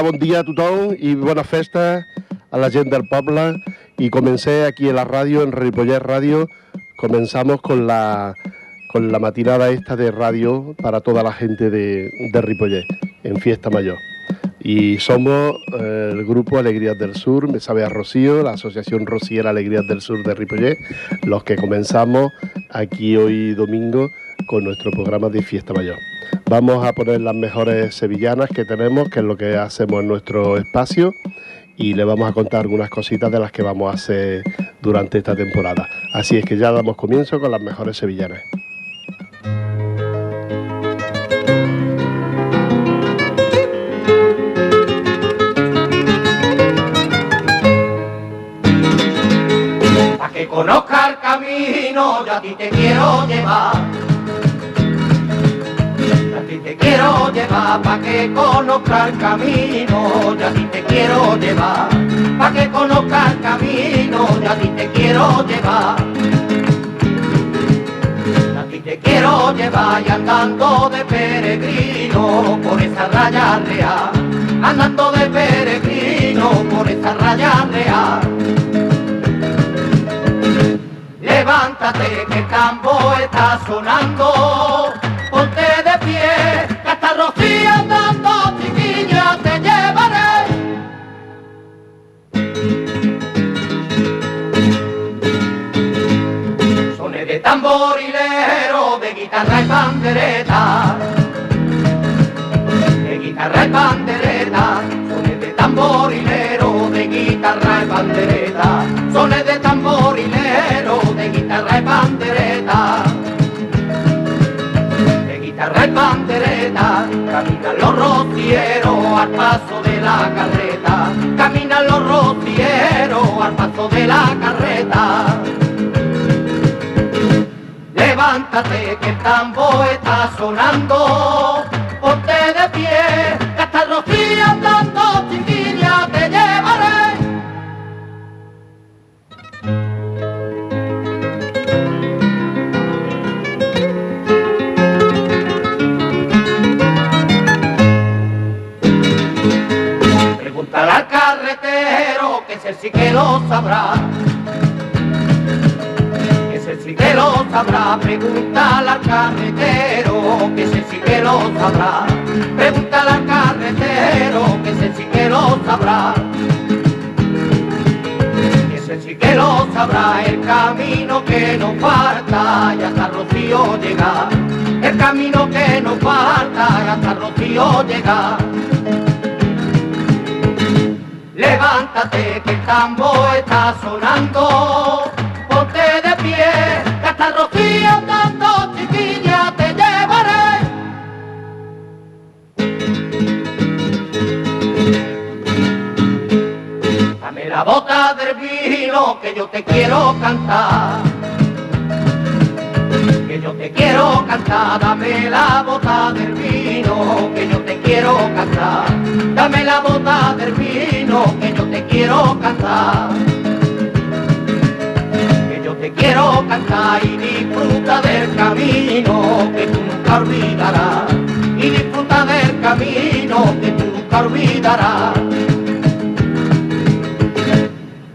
Hola, bon dia a tothom i bona festa a la gent del poble. Y comencé aquí en la radio, en Ripollet Radio. Comenzamos con la, con la matinada esta de radio para toda la gente de, de Ripollet, en Fiesta Mayor. Y somos eh, el grupo Alegrías del Sur, me sabe a Rocío, la Asociación Rociera Alegrías del Sur de Ripollet, los que comenzamos aquí hoy domingo con nuestro programa de Fiesta Mayor. Vamos a poner las mejores sevillanas que tenemos, que es lo que hacemos en nuestro espacio, y le vamos a contar algunas cositas de las que vamos a hacer durante esta temporada. Así es que ya damos comienzo con las mejores sevillanas. Que conozca el camino, yo a ti te quiero llevar te quiero llevar pa' que conozca el camino, ya a ti te quiero llevar, pa' que conozca el camino, ya a ti te quiero llevar. A ti te quiero llevar y andando de peregrino por esa raya real, andando de peregrino por esa raya real. Levántate que el campo está sonando guitarra y pandereta, de guitarra y pandereta, sones de tamborilero, de guitarra y pandereta, sones de tamborilero, de guitarra y pandereta. Guitarra y pandereta, caminan los rocieros al paso de la carreta, caminan los rocieros al paso de la carreta. Levántate que el tambo está sonando, ponte de pie, que hasta el rocío andando, chiquilla, te llevaré. al carretero, que ese sí que lo sabrá. Sí que lo sabrá, pregúntale al carretero, que ese sí que lo sabrá. Pregúntale al carretero, que ese sí que lo sabrá. Que ese sí que lo sabrá, el camino que nos falta, y hasta Rocío llega. El camino que nos falta, y hasta Rocío llega. Levántate que el tambo está sonando, de pie, que hasta Rocío andando chiquilla te llevaré. Dame la bota del vino que yo te quiero cantar que yo te quiero cantar, dame la bota del vino, que yo te quiero cantar, dame la bota del vino, que yo te quiero cantar. Quiero cantar y disfruta del camino que tú nunca olvidarás. Y disfruta del camino que tú nunca olvidarás.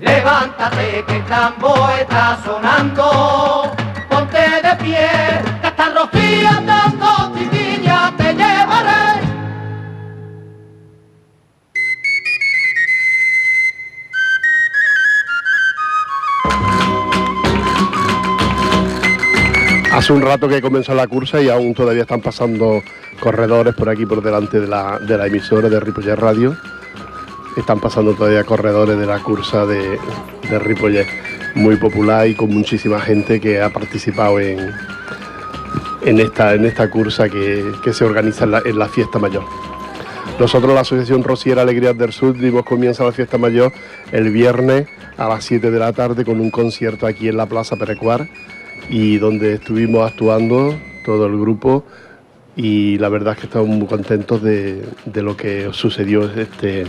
Levántate que el tambo está sonando ponte de pie, que hasta Rocío andando Hace un rato que comenzó la cursa y aún todavía están pasando corredores por aquí por delante de la, de la emisora de Ripollet Radio. Están pasando todavía corredores de la cursa de, de muy popular y con muchísima gente que ha participado en, en, esta, en esta cursa que, se organiza en la, fiesta mayor. Nosotros, la Asociación Rociera Alegrías del Sur, dimos la fiesta mayor el viernes a las 7 de la tarde con un concierto aquí en la Plaza Perecuar y donde estuvimos actuando todo el grupo y la verdad es que estamos muy contentos de, lo que sucedió este,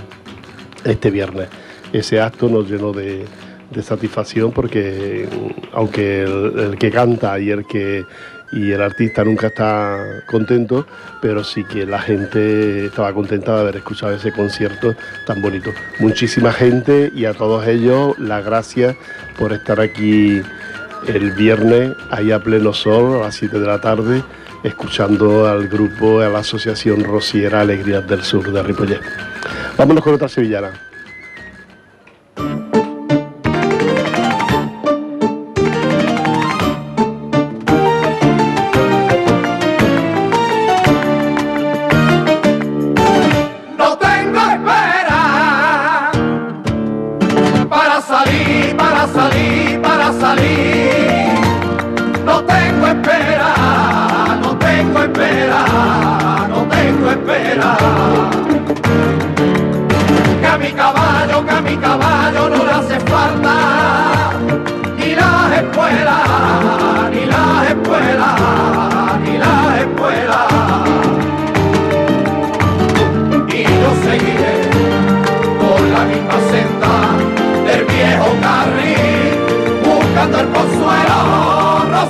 este viernes. Ese acto nos llenó de, satisfacción porque aunque el, que canta y el que y el artista nunca está contento, pero sí que la gente estaba contenta de haber escuchado ese concierto tan bonito. Muchísima gente y a todos ellos las gracias por estar aquí el viernes, ahí a pleno sol, a las 7 de la tarde, escuchando al grupo, a la Asociación Rociera Alegrías del Sur de Ripollet. Vámonos con otra sevillana.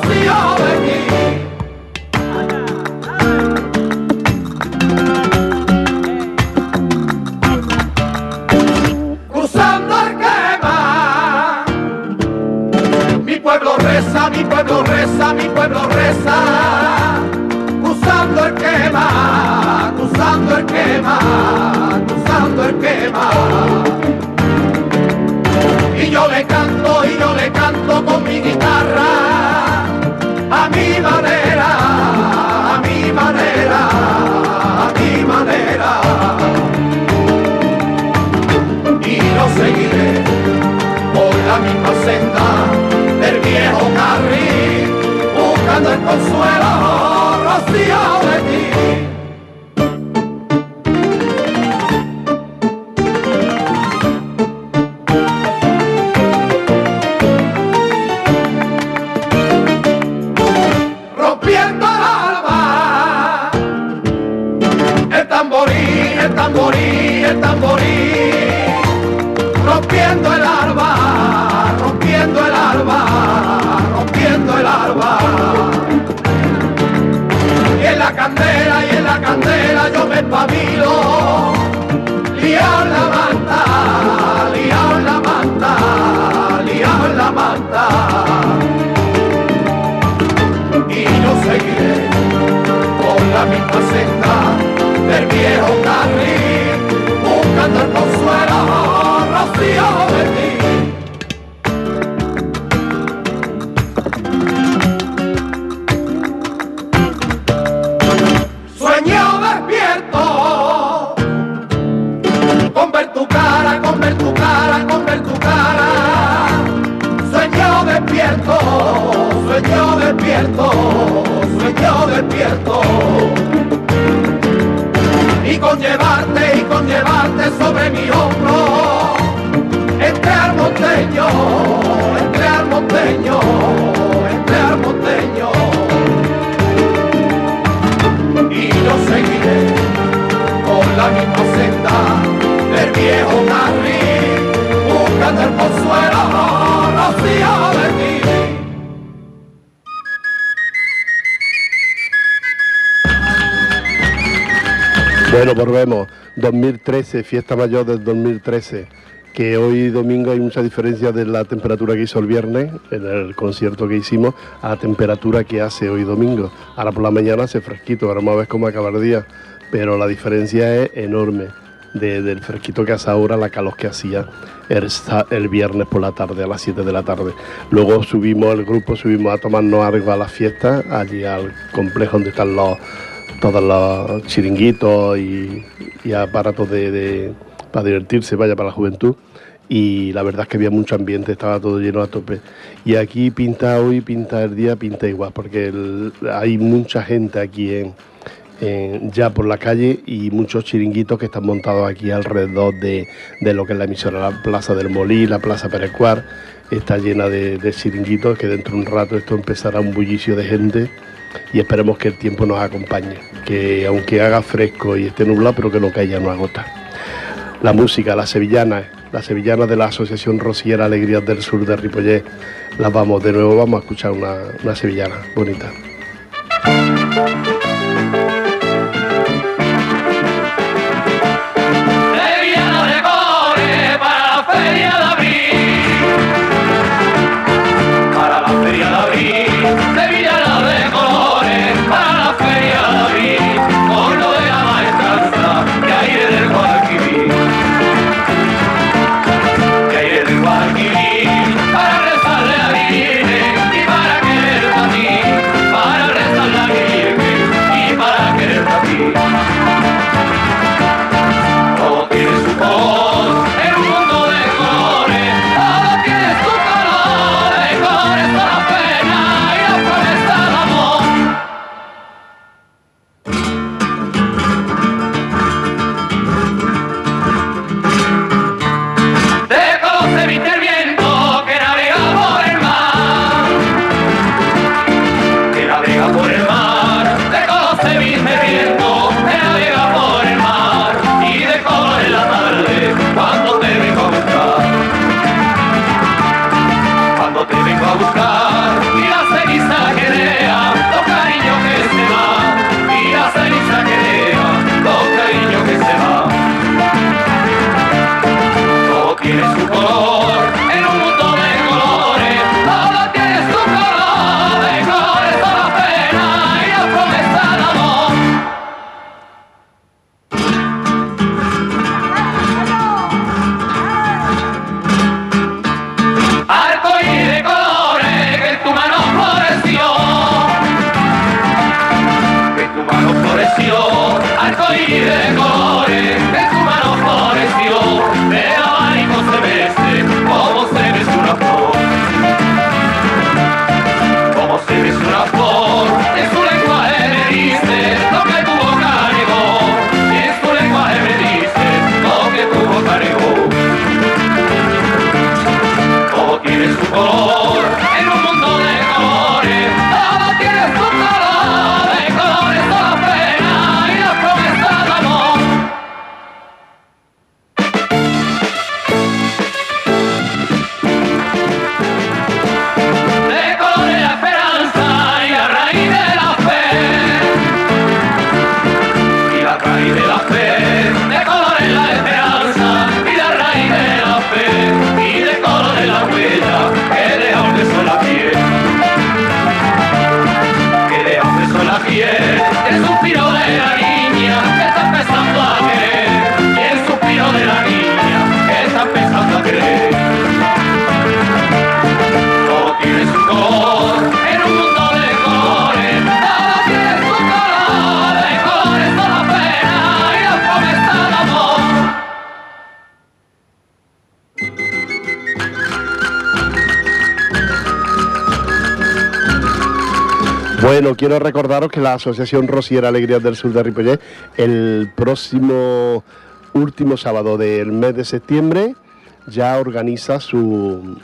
Bueno, 2013, fiesta mayor del 2013. Que hoy domingo hay mucha diferencia de la temperatura que hizo el viernes en el concierto que hicimos a la temperatura que hace hoy domingo. Ahora por la mañana hace fresquito, ahora vamos a ver cómo acaba el día. Pero la diferencia es enorme del fresquito que hace ahora, la calor que hacía el, viernes por la tarde, a las 7 de la tarde. Luego subimos, el grupo subimos a tomarnos algo a la fiesta, allí al complejo donde están los, todos los chiringuitos y, aparatos de, para divertirse, vaya para la juventud. Y la verdad es que había mucho ambiente, estaba todo lleno a tope. Y aquí pinta hoy, pinta el día, pinta igual, porque hay mucha gente aquí en, ya por la calle y muchos chiringuitos que están montados aquí alrededor de, lo que es la emisora, la Plaza del Molí, la Plaza Perecuar, está llena de, chiringuitos que dentro de un rato esto empezará un bullicio de gente y esperemos que el tiempo nos acompañe, que aunque haga fresco y esté nublado, pero que no caiga, no agota. La música, la sevillana, la sevillana de la Asociación Rociera Alegrías del Sur de Ripollet, las vamos, de nuevo vamos a escuchar una, una sevillana bonita. Bueno, quiero recordaros que la Asociación Rosiera Alegría del Sur de Ripollet, el próximo último sábado del mes de septiembre, ya organiza su,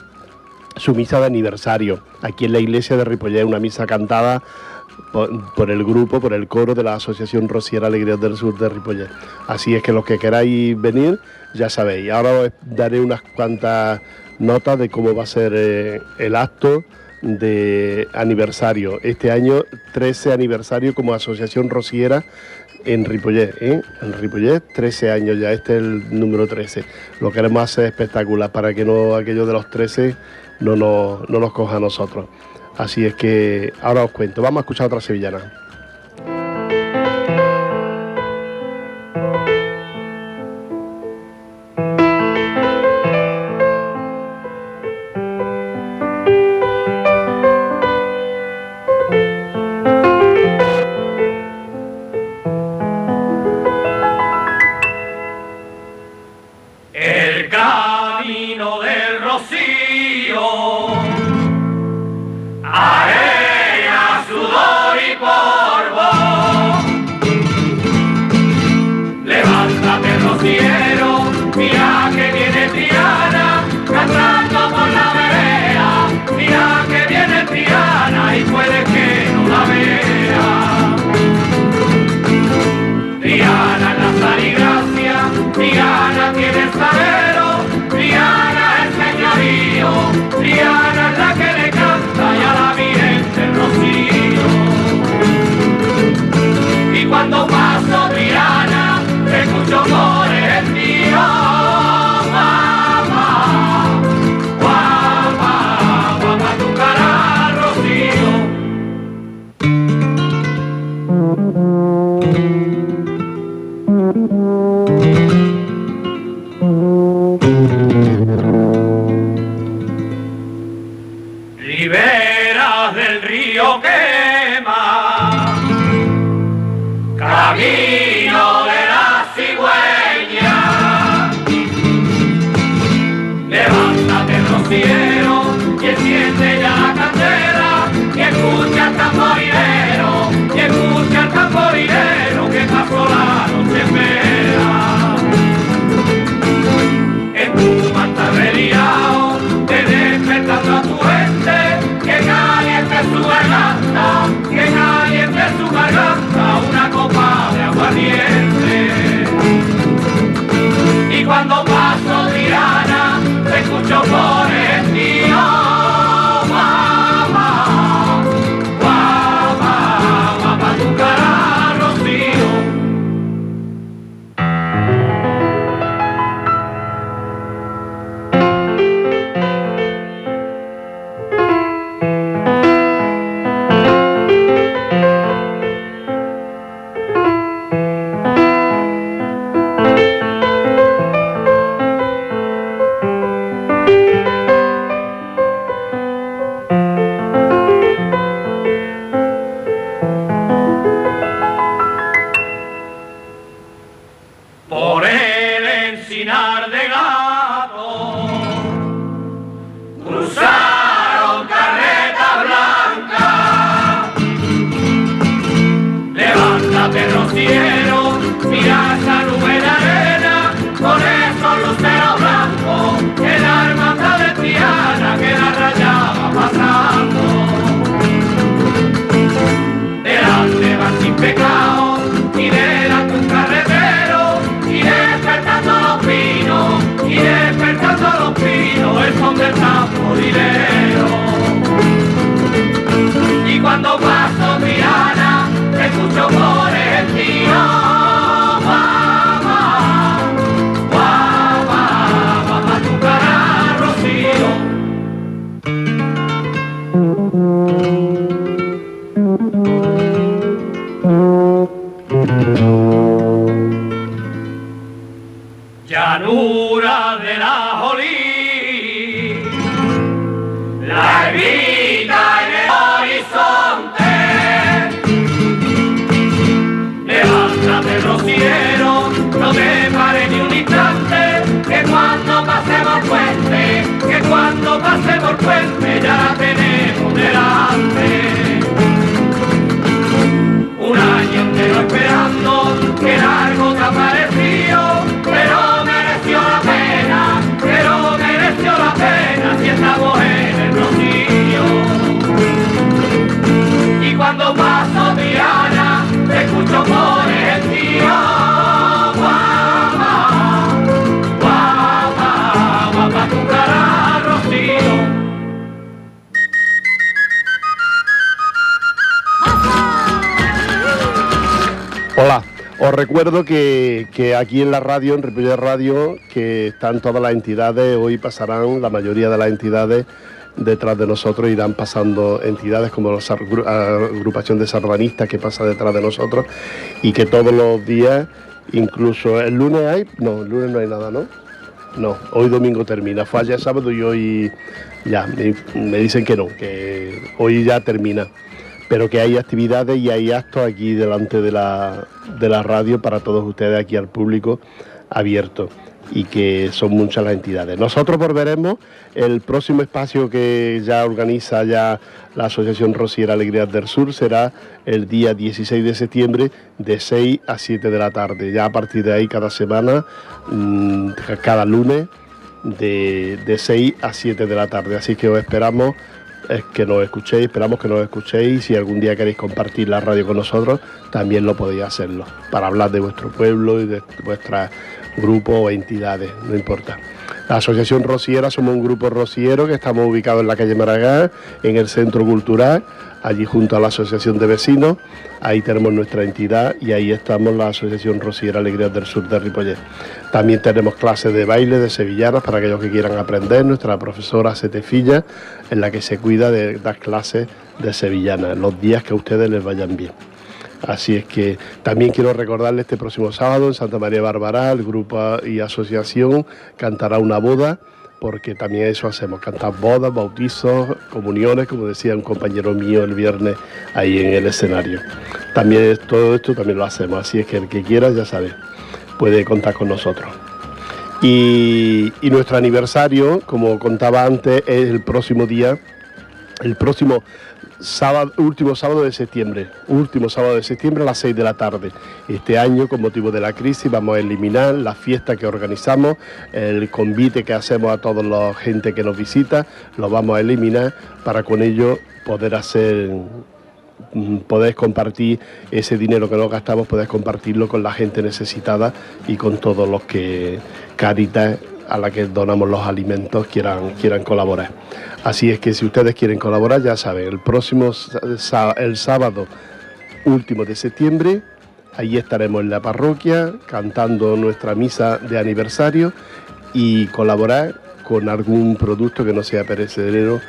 su misa de aniversario aquí en la iglesia de Ripollet, una misa cantada por, el grupo, por el coro de la Asociación Rosiera Alegría del Sur de Ripollet. Así es que los que queráis venir, ya sabéis. Ahora os daré unas cuantas notas de cómo va a ser eh, el acto de aniversario. Este año 13 aniversario como Asociación Rociera en Ripollet. ¿eh? En Ripollet 13 años ya, este es el número 13. Lo queremos hacer espectacular para que no aquello de los 13 no nos, no nos coja a nosotros. Así es que ahora os cuento. Vamos a escuchar otra sevillana. Aquí en la radio, en Ripollet Radio, que están todas las entidades, hoy pasarán la mayoría de las entidades detrás de nosotros, irán pasando entidades como la agru- agrupación de sardanistas que pasa detrás de nosotros y que todos los días, incluso el lunes hay, no, el lunes no hay nada, ¿no? No, hoy domingo termina, fue ayer sábado y hoy ya, me dicen que no, que hoy ya termina pero que hay actividades y hay actos aquí delante de la, de la radio para todos ustedes, aquí al público abierto y que son muchas las entidades. Nosotros volveremos, el próximo espacio que ya organiza ya la Asociación Rociera Alegrías del Sur será el día 16 de septiembre de 6 a 7 de la tarde. Ya a partir de ahí cada semana, mm, cada lunes, de, de 6 a 7 de la tarde. Así que os esperamos es que nos escuchéis, esperamos que nos escuchéis. Si algún día queréis compartir la radio con nosotros, también lo podéis hacerlo, para hablar de vuestro pueblo y de vuestros grupos o entidades, no importa. La Asociación Rociera somos un grupo rociero que estamos ubicados en la calle Maragall, en el Centro Cultural, allí junto a la Asociación de Vecinos. Ahí tenemos nuestra entidad y ahí estamos la Asociación Rociera Alegrías del Sur de Ripollet. También tenemos clases de baile de sevillanas para aquellos que quieran aprender. Nuestra profesora Setefilla, en la que se cuida de dar clases de sevillanas, los días que a ustedes les vayan bien. Así es que también quiero recordarle este próximo sábado en Santa María Bárbara, el grupo y asociación cantará una boda porque también eso hacemos, cantar bodas, bautizos, comuniones, como decía un compañero mío el viernes ahí en el escenario. También todo esto también lo hacemos, así es que el que quiera, ya sabe, puede contar con nosotros. Y, y nuestro aniversario, como contaba antes, es el próximo día, el próximo sábado, último sábado de septiembre, último sábado de septiembre a las 6 de la tarde. Este año, con motivo de la crisis, vamos a eliminar la fiesta que organizamos, el convite que hacemos a toda la gente que nos visita, lo vamos a eliminar para con ello poder hacer mm, poder compartir ese dinero que nos gastamos, poder compartirlo con la gente necesitada y con todos los que Caritas a la que donamos los alimentos quieran, quieran colaborar. Así es que si ustedes quieren colaborar, ya saben, el próximo el sábado último de septiembre, ahí estaremos en la parroquia cantando nuestra misa de aniversario y colaborar con algún producto que no sea perecedero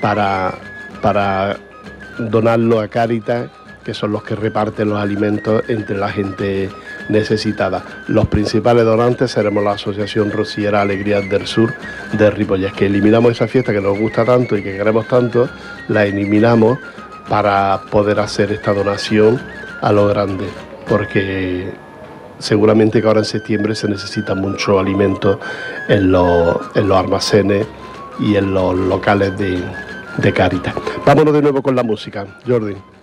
para, para donarlo a Caritas que son los que reparten los alimentos entre la gente necesitada. Los principales donantes seremos la Asociación Rociera Alegrías del Sur de Ripolles, que eliminamos esa fiesta que nos gusta tanto y que queremos tanto, la eliminamos para poder hacer esta donación a lo grande, porque seguramente que ahora en septiembre se necesita mucho alimento en los, en los almacenes y en los locales de, de Caritas. Vámonos de nuevo con la música, Jordi.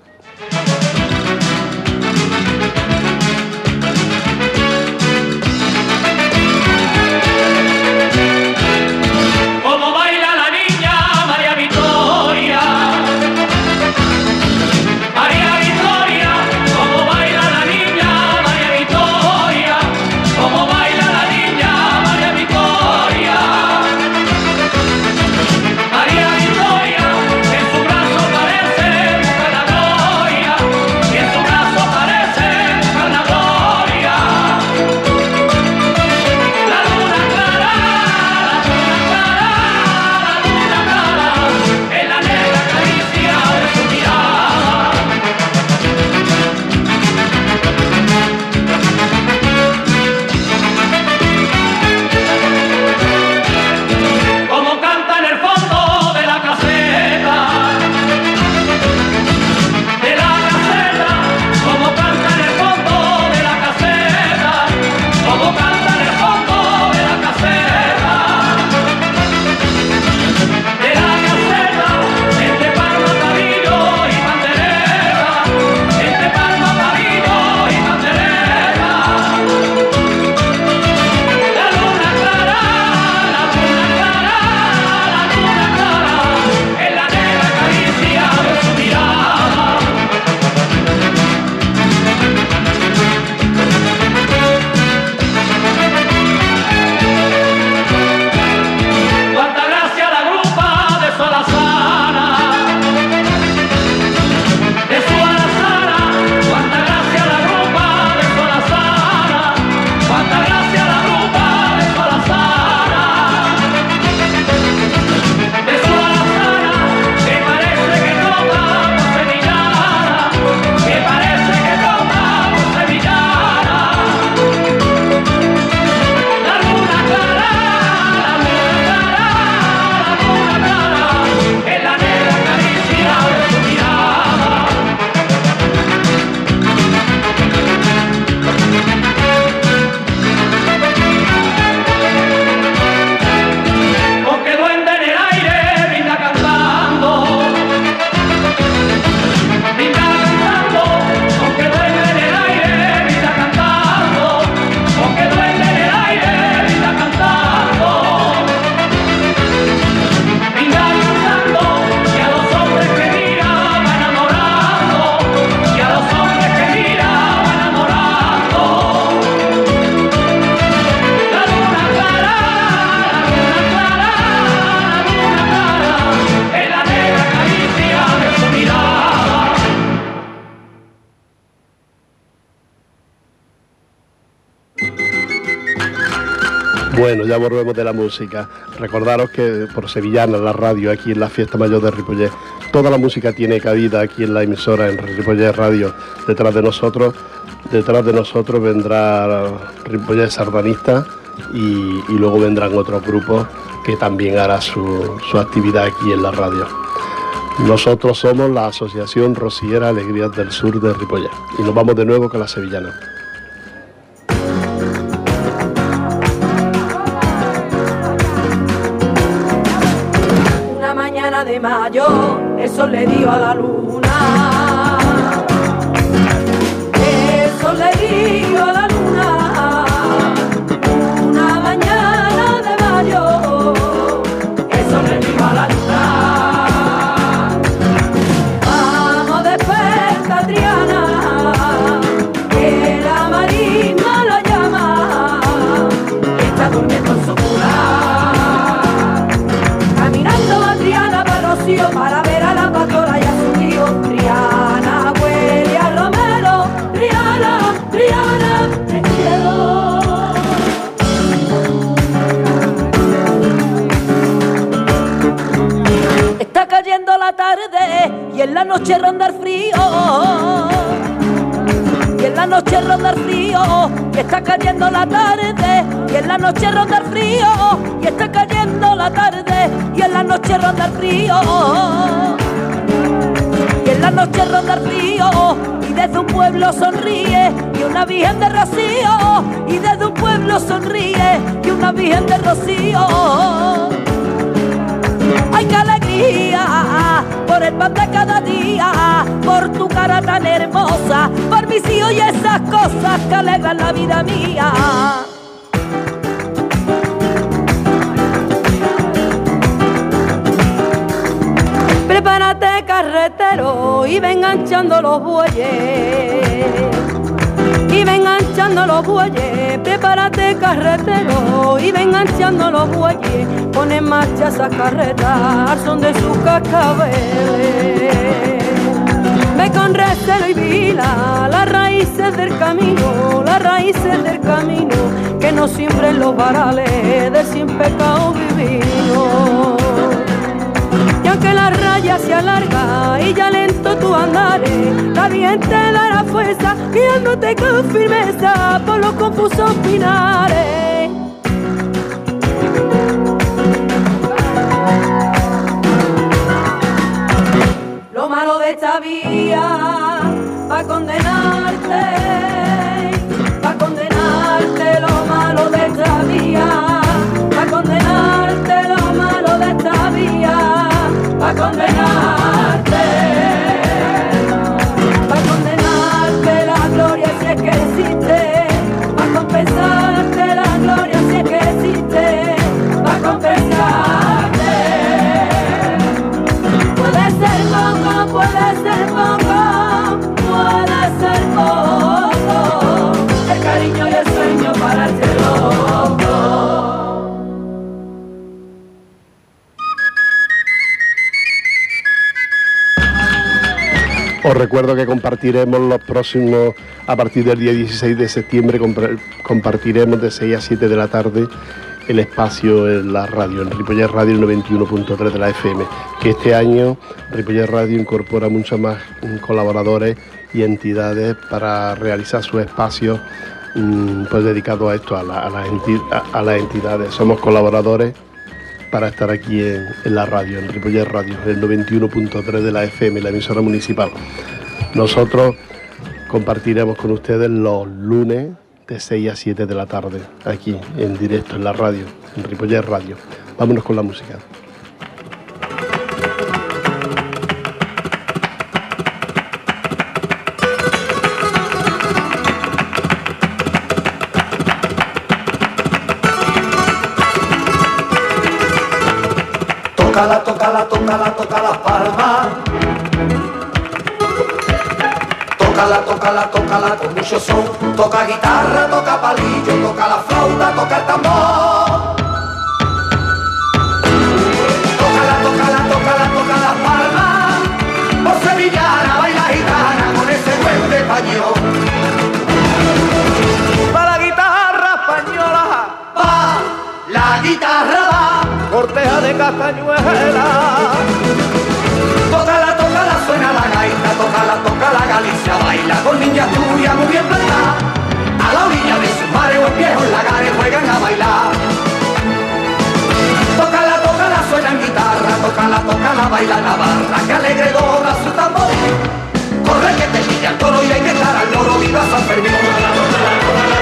Ya volvemos de la música. Recordaros que por Sevillana, la radio, aquí en la fiesta mayor de Ripollet, toda la música tiene cabida aquí en la emisora, en Ripollet Radio. Detrás de nosotros, detrás de nosotros vendrá Ripollet Sardanista y, luego vendrán otros grupos que también hará su, su actividad aquí en la radio. Nosotros somos la Asociación Rociera Alegrías del Sur de Ripollet y nos vamos de nuevo con la sevillana. Le dio a la luna. Noche ronda el frío. Y en la noche ronda el frío, y está cayendo la tarde, y en la noche ronda el frío, y está cayendo la tarde, y en la noche ronda el frío. Y en la noche ronda el frío, y desde un pueblo sonríe, y una virgen de rocío, y desde un pueblo sonríe, y una virgen de rocío. ¡Ay, qué alegría! Por el pan de cada día, por tu cara tan hermosa, por mis hijos y esas cosas que alegran la vida mía. Prepárate carretero y ven enganchando los bueyes y ven enganchando los bueyes, prepárate carretero y ven enganchando los bueyes, pon en marcha esa carreta al son de sus cascabeles. Ve con recelo y vila las raíces del camino, las raíces del camino, que no siembren los varales de sin pecado divino. Y aunque la raya se alarga y ya lento tu andares, la bien dará fuerza, guiándote con firmeza por los confusos finales. Lo malo de esta vía va condenarte, condenarte, recuerdo que compartiremos los próximos, a partir del día 16 de septiembre, compartiremos de 6 a 7 de la tarde el espacio en la radio, en Ripollet Radio el 91.3 de la FM, que este año Ripollet Radio incorpora muchos más colaboradores y entidades para realizar sus espacios mm, pues dedicados a esto, a, la- a las entidades. Somos colaboradores para estar aquí en, en la radio, en Ripollet Radio, el 91.3 de la FM, la emisora municipal. Nosotros compartiremos con ustedes los lunes de 6 a 7 de la tarde, aquí en directo en la radio, en Ripollet Radio. Vámonos con la música. Tócala, tócala, tócala, toca las palmas. Tócala, tócala, tócala con mucho son. Toca guitarra, toca palillo, toca la flauta, toca el tambor. Tócala, tócala, tócala, toca las palmas. Por sevillana, baila gitana con ese buen español. para la guitarra española, Va, la guitarra va. corteja de castañuela, Baila con niña tuya muy bien plantada. A la orilla de sus mares o viejos lagares juegan a bailar. Toca suena guitarra, toca la, toca la, baila Navarra, que alegre dobla su tambor. Corre que te pilla el toro y hay que estar al loro, viva San Fermín. Que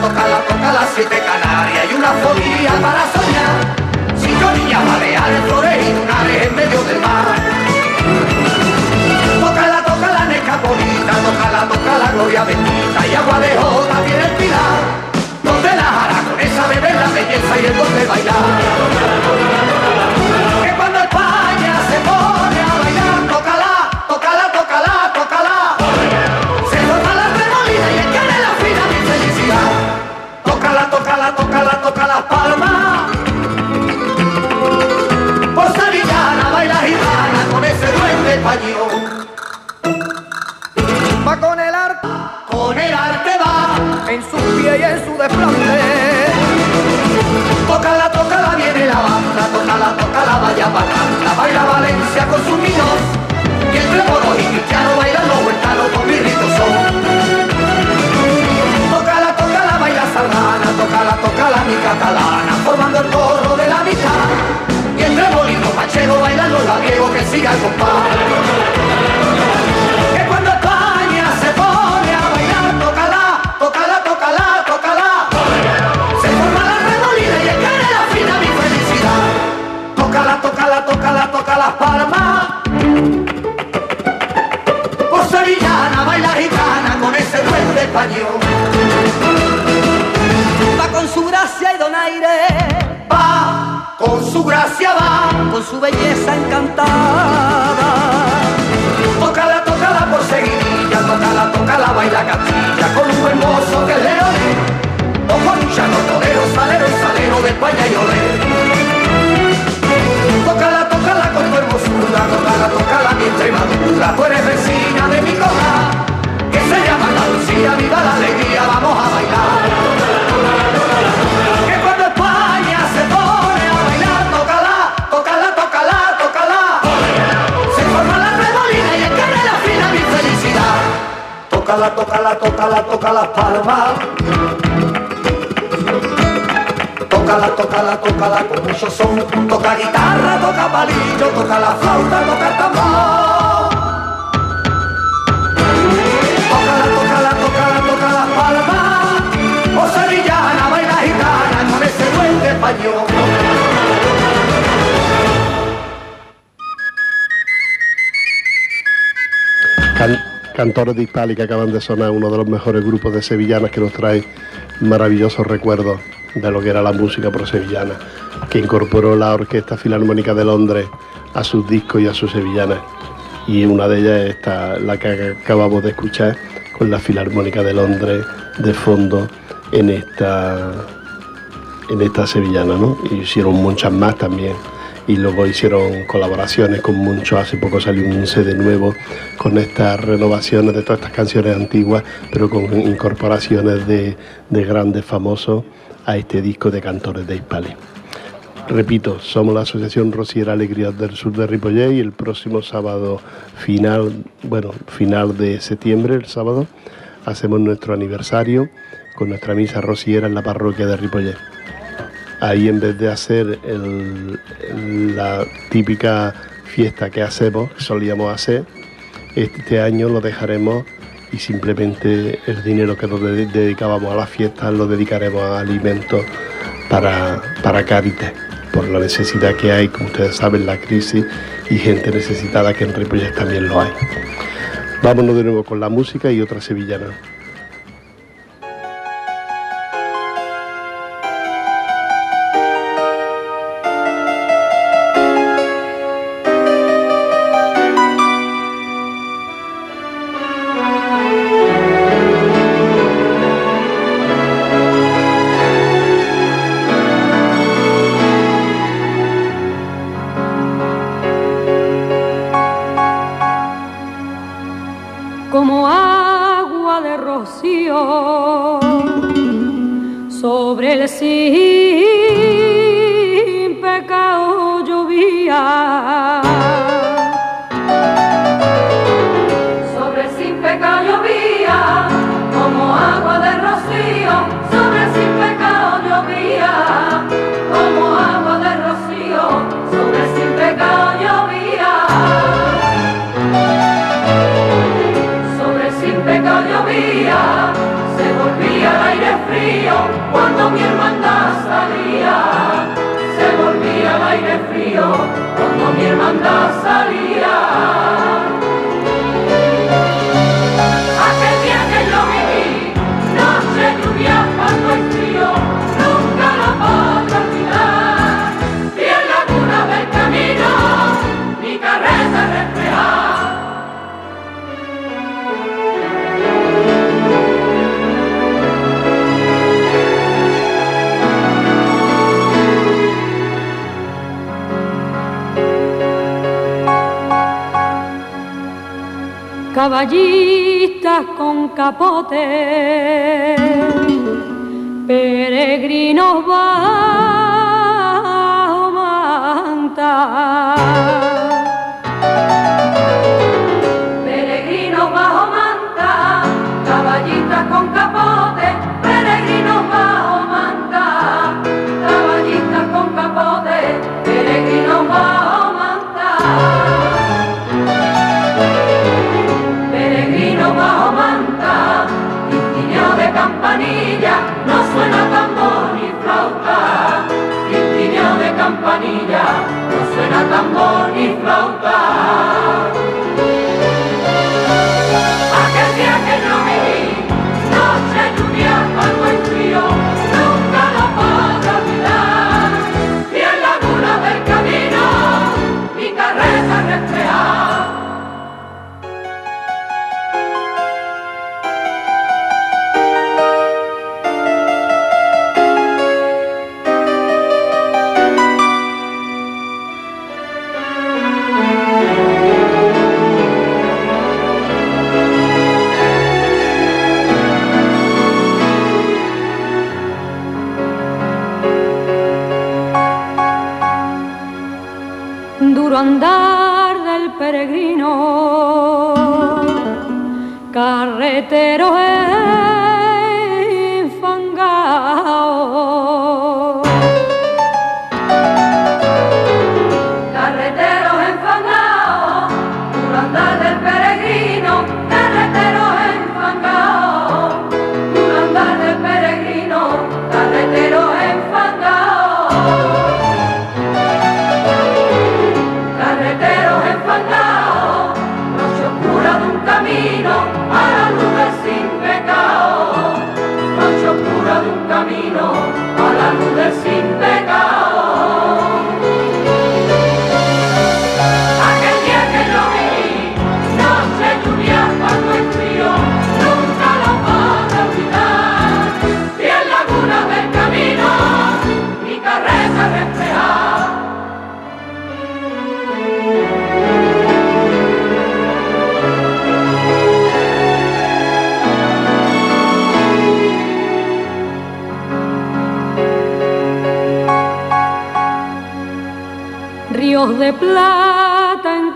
tócala, tócala siete canarias y una folía para soñar. Cinco niñas baleares, flores y lunares en medio del mar. Tócala, tócala, neca bonita, tócala, tócala, gloria bendita y agua de jota tiene el pilar. Donde la aragonesa bebe la belleza y el don de bailar. Que cuando España se pone formando el coro de la mitad. Y entre molinos macheros bailan los labiegos que siga el compás. Que cuando España se pone a bailar, tócala, tócala, tócala, tócala. Se forma la remolina y encara la fina mi felicidad. Tócala, tócala, tócala, toca las palmas. Por sevillana baila gitana con ese duende español. Gracia va. con su belleza encantada. Tócala, tócala por seguidilla, tócala, tócala, baila castilla con un buen mozo que es león. O con un llano torero, salero y salero de España y olé. Tócala, tócala con tu hermosura, tócala, tócala mi Extremadura. Tú eres vecina de mi coja, que se llama Andalucía, viva la alegría, vamos toca las palmas. Tócala, tócala, tócala con mucho son. Toca guitarra, toca palillo, toca la flauta, toca tambor. Cantores de Hispali que acaban de sonar, uno de los mejores grupos de sevillanas que nos trae maravillosos recuerdos de lo que era la música pro sevillana, que incorporó la Orquesta Filarmónica de Londres a sus discos y a sus sevillanas. Y una de ellas es la que acabamos de escuchar, con la Filarmónica de Londres de fondo en esta, en esta sevillana, ¿no? Y hicieron muchas más también y luego hicieron colaboraciones con muchos. Hace poco salió un CD nuevo con estas renovaciones de todas estas canciones antiguas, pero con incorporaciones de, de grandes famosos a este disco de cantores de Hispali. Repito, somos la Asociación Rociera Alegría del Sur de Ripollet y el próximo sábado final, bueno, final de septiembre, el sábado, hacemos nuestro aniversario con nuestra misa rociera en la parroquia de Ripollet ahí en vez de hacer la típica fiesta que hacemos, que solíamos hacer, este año lo dejaremos y simplemente el dinero que nos de- dedicábamos a las fiestas lo dedicaremos a alimentos para, para Cáritas, por la necesidad que hay, como ustedes saben, la crisis y gente necesitada que en Ripollet también lo hay. Vámonos de nuevo con la música y otra sevillana. caballistas con capote, peregrinos bajo manta. al tambor y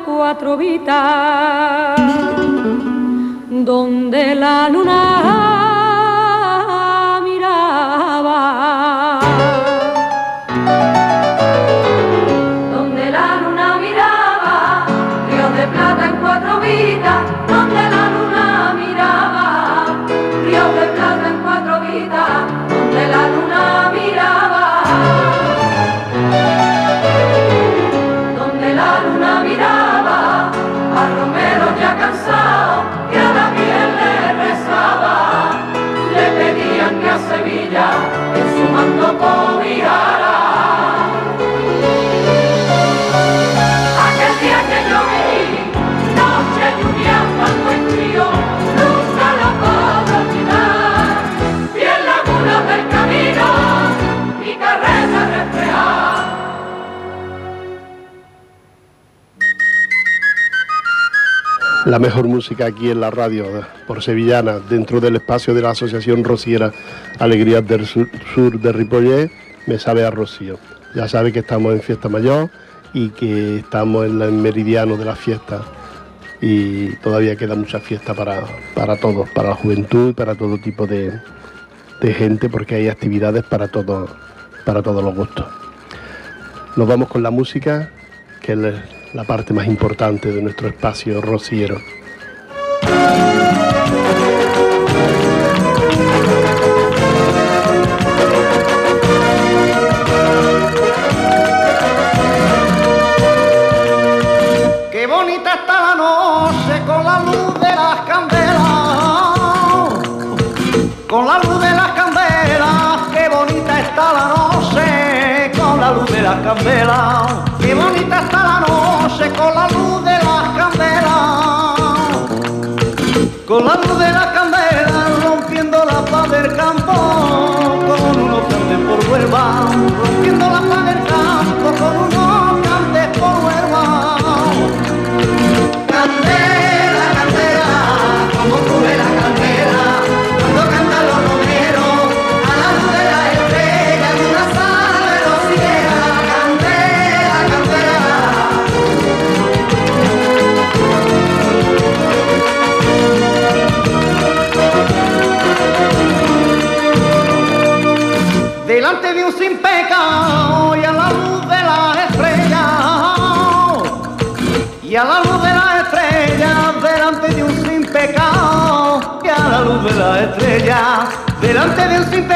cuatro vitas, donde la luna la mejor música aquí en la radio eh, por Sevillana, dentro del espacio de la Asociación Rociera Alegrías del Sur, de Ripollet, me sabe a Rocío. Ya sabe que estamos en Fiesta Mayor y que estamos en el meridiano de la fiesta y todavía queda mucha fiesta para, para todos, para la juventud y para todo tipo de, de gente porque hay actividades para, todo, para todos los gustos. Nos vamos con la música que les la parte más importante de nuestro espacio rociero. Estrella, delante de un sin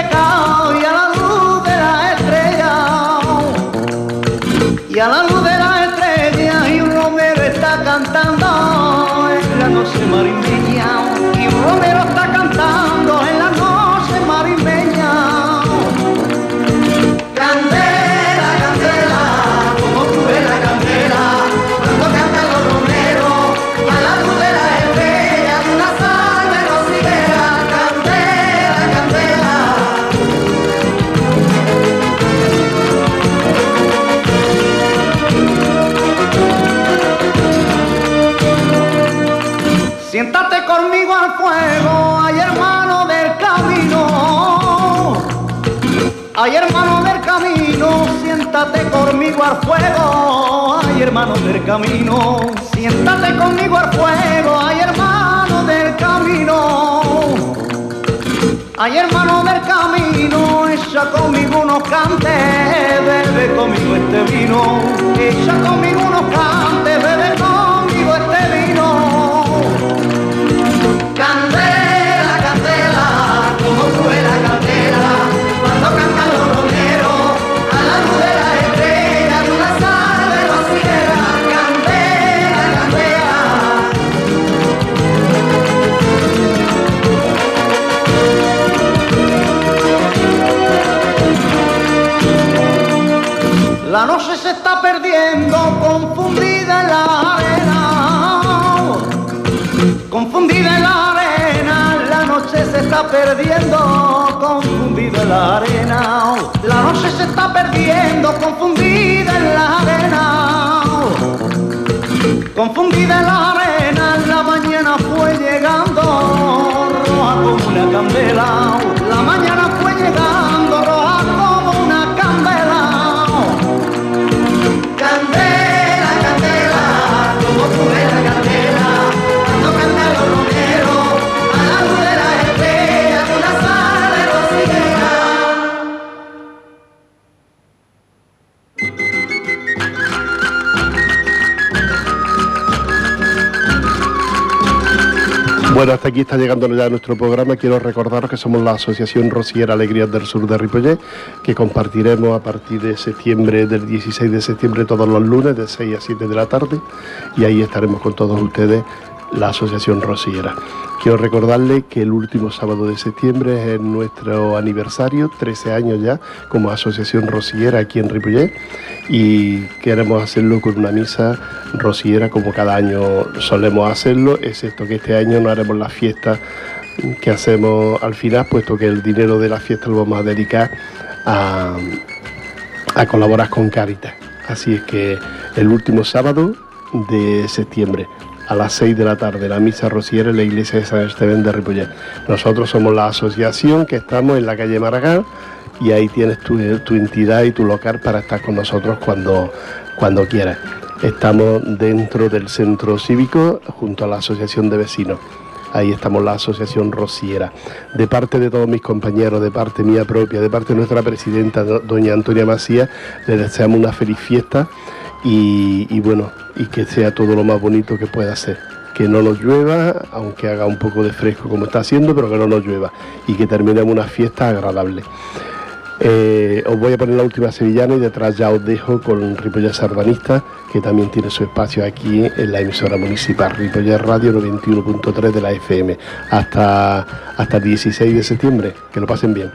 este vino. Perdiendo, confundida en la arena. La noche se está perdiendo, confundida en la arena. Confundida en la arena, la mañana fue llegando, roja como una candela. Hasta aquí está llegando ya nuestro programa. Quiero recordaros que somos la Asociación Rociera Alegrías del Sur de Ripollet, que compartiremos a partir de septiembre, del 16 de septiembre, todos los lunes, de 6 a 7 de la tarde, y ahí estaremos con todos ustedes, la Asociación Rociera. Quiero recordarles que el último sábado de septiembre es nuestro aniversario, 13 años ya, como Asociación Rociera aquí en Ripollet, y queremos hacerlo con una misa rociera como cada año solemos hacerlo, excepto que este año no haremos la fiesta que hacemos al final, puesto que el dinero de la fiesta lo vamos a dedicar a colaborar con Caritas. Así es que el último sábado de septiembre a las 6 de la tarde, la misa rociera en la iglesia de San Esteban de Ripollet. Nosotros somos la asociación que estamos en la calle Maragall y ahí tienes tu, tu entidad y tu local para estar con nosotros cuando cuando quieras. Estamos dentro del centro cívico junto a la Asociación de Vecinos. Ahí estamos la Asociación Rosiera. De parte de todos mis compañeros, de parte mía propia, de parte de nuestra presidenta, doña Antonia Macías, les deseamos una feliz fiesta y, bueno, y que sea todo lo más bonito que pueda ser que no nos llueva, aunque haga un poco de fresco como está haciendo, pero que no nos llueva y que terminemos una fiesta agradable. Eh, os voy a poner la última sevillana y detrás ya os dejo con Ripollet Sardanista, que también tiene su espacio aquí en la emisora municipal Ripollet Radio 91.3 de la FM. Hasta, hasta el 16 de septiembre. Que lo pasen bien.